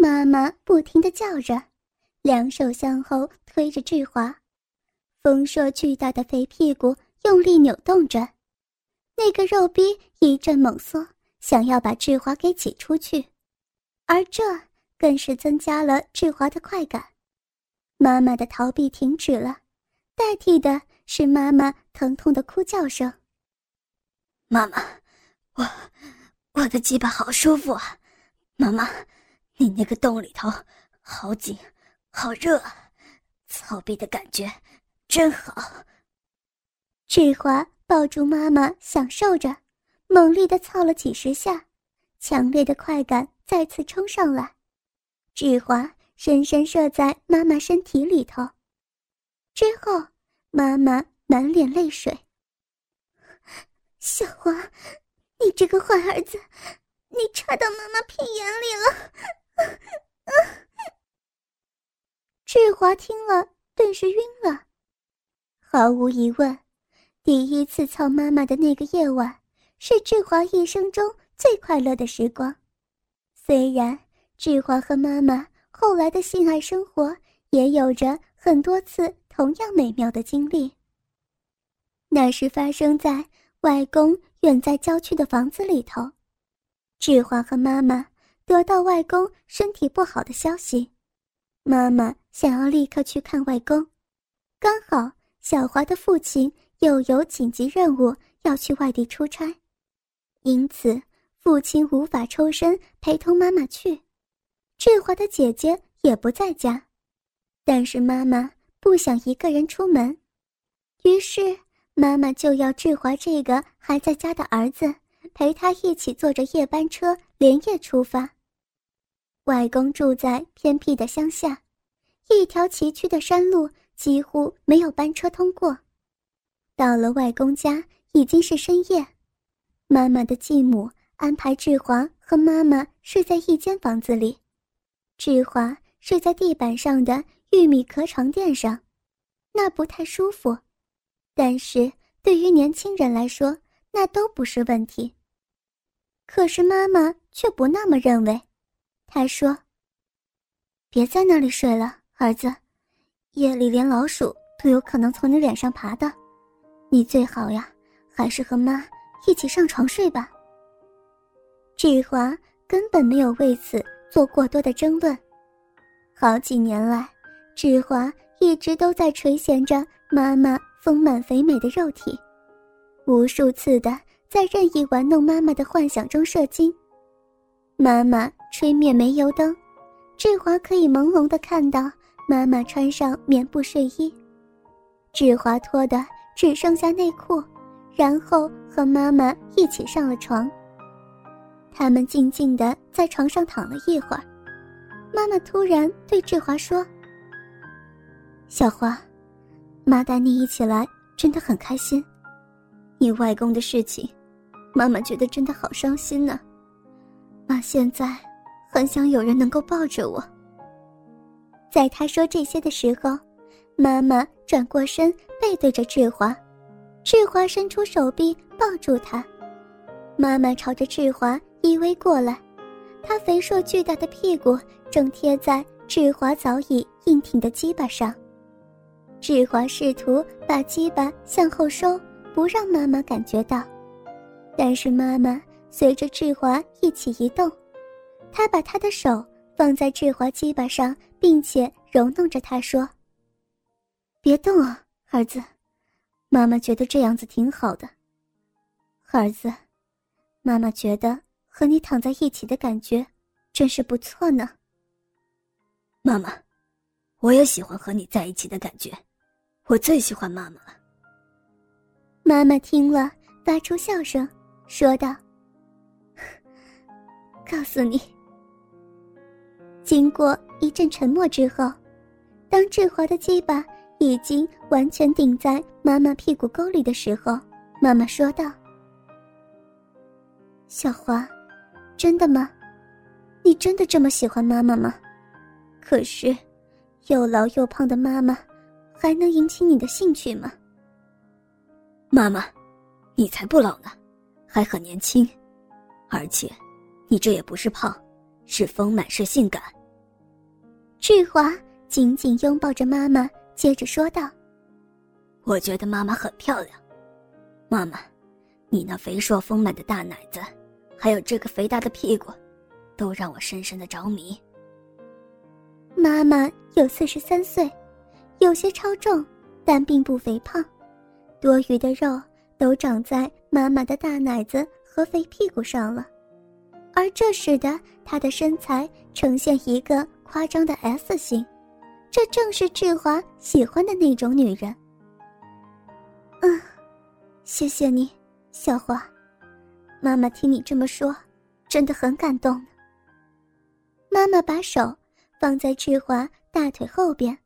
妈妈不停的叫着，两手向后推着志华，丰硕巨大的肥屁股用力扭动着，那个肉逼一阵猛缩，想要把志华给挤出去，而这更是增加了志华的快感。妈妈的逃避停止了，代替的是妈妈疼痛的哭叫声。妈妈，我我的鸡巴好舒服啊，妈妈。你那个洞里头好紧，好热，操逼的感觉真好。志华抱住妈妈，享受着，猛力的操了几十下，强烈的快感再次冲上来。志华深深射在妈妈身体里头，之后妈妈满脸泪水。小华，你这个坏儿子，你插到妈妈屁眼里了。志华听了，顿时晕了。毫无疑问，第一次操妈妈的那个夜晚，是志华一生中最快乐的时光。虽然志华和妈妈后来的性爱生活也有着很多次同样美妙的经历，那是发生在外公远在郊区的房子里头。志华和妈妈。得到外公身体不好的消息，妈妈想要立刻去看外公，刚好小华的父亲又有紧急任务要去外地出差，因此父亲无法抽身陪同妈妈去。志华的姐姐也不在家，但是妈妈不想一个人出门，于是妈妈就要志华这个还在家的儿子陪她一起坐着夜班车连夜出发。外公住在偏僻的乡下，一条崎岖的山路几乎没有班车通过。到了外公家已经是深夜，妈妈的继母安排志华和妈妈睡在一间房子里，志华睡在地板上的玉米壳床垫上，那不太舒服，但是对于年轻人来说那都不是问题。可是妈妈却不那么认为。他说：“别在那里睡了，儿子，夜里连老鼠都有可能从你脸上爬的，你最好呀，还是和妈一起上床睡吧。”志华根本没有为此做过多的争论。好几年来，志华一直都在垂涎着妈妈丰满肥美的肉体，无数次的在任意玩弄妈妈的幻想中射精。妈妈吹灭煤油灯，志华可以朦胧的看到妈妈穿上棉布睡衣，志华脱的只剩下内裤，然后和妈妈一起上了床。他们静静的在床上躺了一会儿，妈妈突然对志华说：“小华，妈带你一起来真的很开心，你外公的事情，妈妈觉得真的好伤心呢。”妈现在很想有人能够抱着我。在他说这些的时候，妈妈转过身，背对着志华，志华伸出手臂抱住她。妈妈朝着志华依偎过来，她肥硕巨大的屁股正贴在志华早已硬挺的鸡巴上。志华试图把鸡巴向后收，不让妈妈感觉到，但是妈妈。随着志华一起移动，他把他的手放在志华鸡巴上，并且揉弄着他说：“别动啊，儿子，妈妈觉得这样子挺好的。儿子，妈妈觉得和你躺在一起的感觉真是不错呢。妈妈，我也喜欢和你在一起的感觉，我最喜欢妈妈了。”妈妈听了，发出笑声，说道。告诉你，经过一阵沉默之后，当志华的鸡巴已经完全顶在妈妈屁股沟里的时候，妈妈说道：“小华，真的吗？你真的这么喜欢妈妈吗？可是，又老又胖的妈妈，还能引起你的兴趣吗？”妈妈，你才不老呢，还很年轻，而且，你这也不是胖，是丰满，是性感。志华紧紧拥抱着妈妈，接着说道：“我觉得妈妈很漂亮，妈妈，你那肥硕丰满的大奶子。”还有这个肥大的屁股，都让我深深的着迷。妈妈有四十三岁，有些超重，但并不肥胖，多余的肉都长在妈妈的大奶子和肥屁股上了，而这使得她的身材呈现一个夸张的 S 型，这正是志华喜欢的那种女人。嗯，谢谢你，小华。妈妈听你这么说，真的很感动。妈妈把手放在志华大腿后边，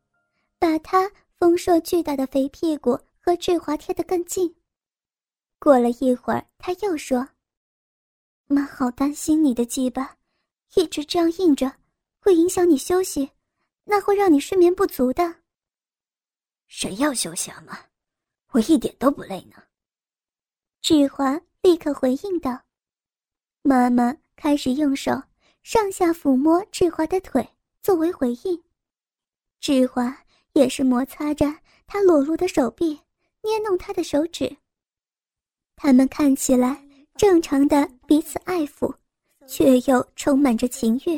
把他丰硕巨大的肥屁股和志华贴得更近。过了一会儿，他又说：“妈好担心你的鸡巴，一直这样硬着，会影响你休息，那会让你睡眠不足的。”谁要休息啊，妈？我一点都不累呢。志华。立刻回应道：“妈妈开始用手上下抚摸志华的腿作为回应，志华也是摩擦着他裸露的手臂，捏弄他的手指。他们看起来正常的彼此爱抚，却又充满着情欲。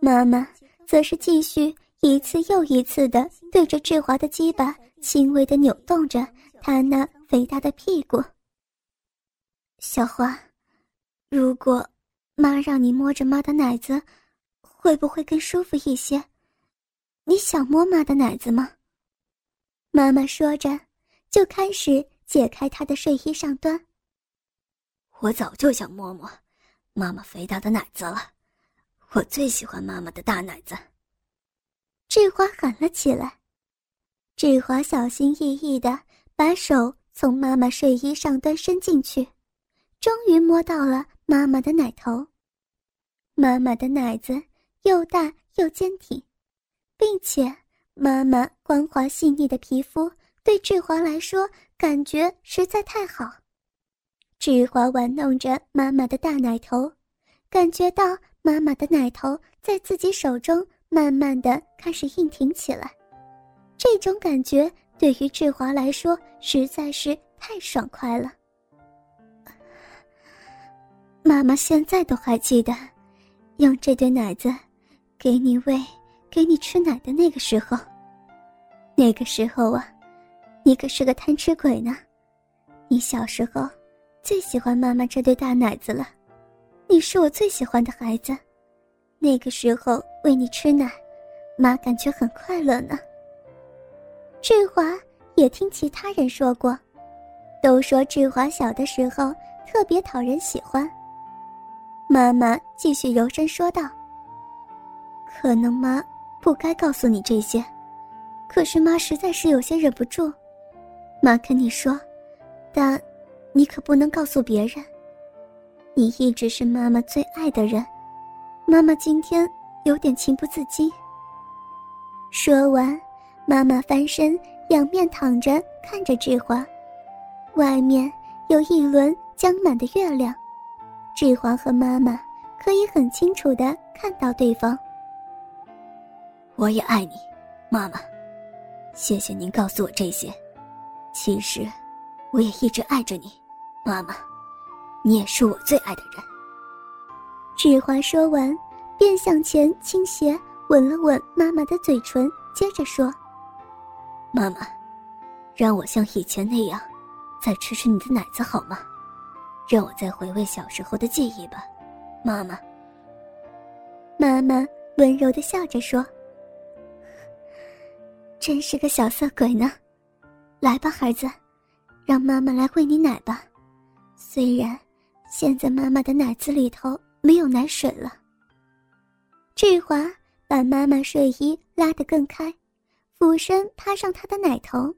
妈妈则是继续一次又一次的对着志华的鸡巴轻微的扭动着他那肥大的屁股。”小花，如果妈让你摸着妈的奶子，会不会更舒服一些？你想摸妈的奶子吗？妈妈说着，就开始解开她的睡衣上端。我早就想摸摸妈妈肥大的奶子了，我最喜欢妈妈的大奶子。志华喊了起来。志华小心翼翼的把手从妈妈睡衣上端伸进去。终于摸到了妈妈的奶头，妈妈的奶子又大又坚挺，并且妈妈光滑细腻的皮肤对志华来说感觉实在太好。志华玩弄着妈妈的大奶头，感觉到妈妈的奶头在自己手中慢慢的开始硬挺起来，这种感觉对于志华来说实在是太爽快了。妈妈现在都还记得，用这对奶子给你喂、给你吃奶的那个时候。那个时候啊，你可是个贪吃鬼呢。你小时候最喜欢妈妈这对大奶子了，你是我最喜欢的孩子。那个时候喂你吃奶，妈感觉很快乐呢。志华也听其他人说过，都说志华小的时候特别讨人喜欢。妈妈继续柔声说道：“可能妈不该告诉你这些，可是妈实在是有些忍不住。妈跟你说，但你可不能告诉别人。你一直是妈妈最爱的人，妈妈今天有点情不自禁。”说完，妈妈翻身仰面躺着看着志华，外面有一轮将满的月亮。志华和妈妈可以很清楚的看到对方。我也爱你，妈妈。谢谢您告诉我这些。其实，我也一直爱着你，妈妈。你也是我最爱的人。志华说完，便向前倾斜，吻了吻妈妈的嘴唇，接着说：“妈妈，让我像以前那样，再吃吃你的奶子好吗？”让我再回味小时候的记忆吧，妈妈。妈妈温柔的笑着说：“真是个小色鬼呢。”来吧，孩子，让妈妈来喂你奶吧。虽然现在妈妈的奶子里头没有奶水了。志华把妈妈睡衣拉得更开，俯身趴上她的奶头。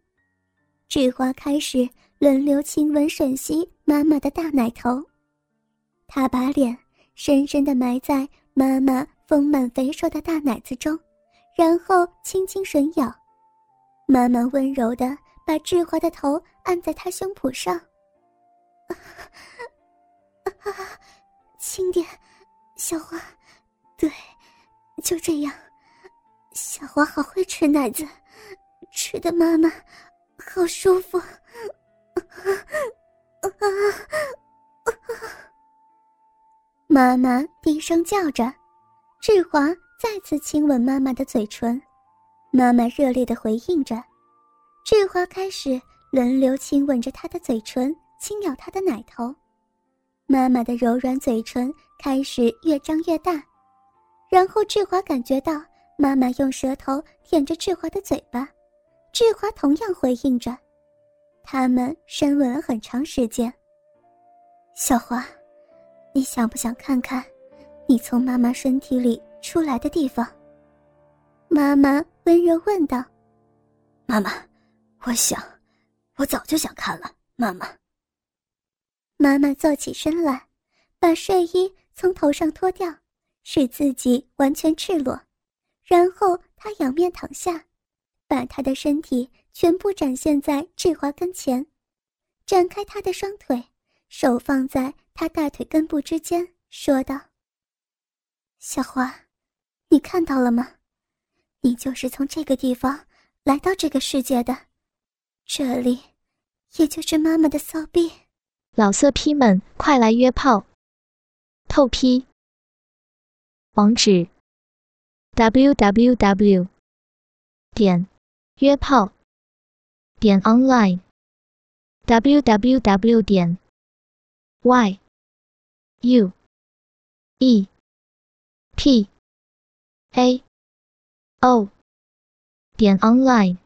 志华开始轮流亲吻吮吸妈妈的大奶头，他把脸深深地埋在妈妈丰满肥硕的大奶子中，然后轻轻吮咬。妈妈温柔地把志华的头按在他胸脯上，啊，轻点，小花，对。就这样，小花好会吃奶子，吃的妈妈好舒服。妈妈低声叫着，志华再次亲吻妈妈的嘴唇，妈妈热烈的回应着。志华开始轮流亲吻着她的嘴唇，轻咬她的奶头，妈妈的柔软嘴唇开始越张越大。然后志华感觉到妈妈用舌头舔着志华的嘴巴，志华同样回应着，他们深吻了很长时间。小华，你想不想看看你从妈妈身体里出来的地方？妈妈温柔问道。妈妈，我想，我早就想看了。妈妈。妈妈坐起身来，把睡衣从头上脱掉。使自己完全赤裸，然后她仰面躺下，把她的身体全部展现在志华跟前，展开她的双腿，手放在她大腿根部之间，说道：“小花，你看到了吗？你就是从这个地方来到这个世界的，这里，也就是妈妈的骚逼。老色批们，快来约炮，透批。”网址：w w w. 点约炮点 online w w w. 点 y u e p a o 点 online。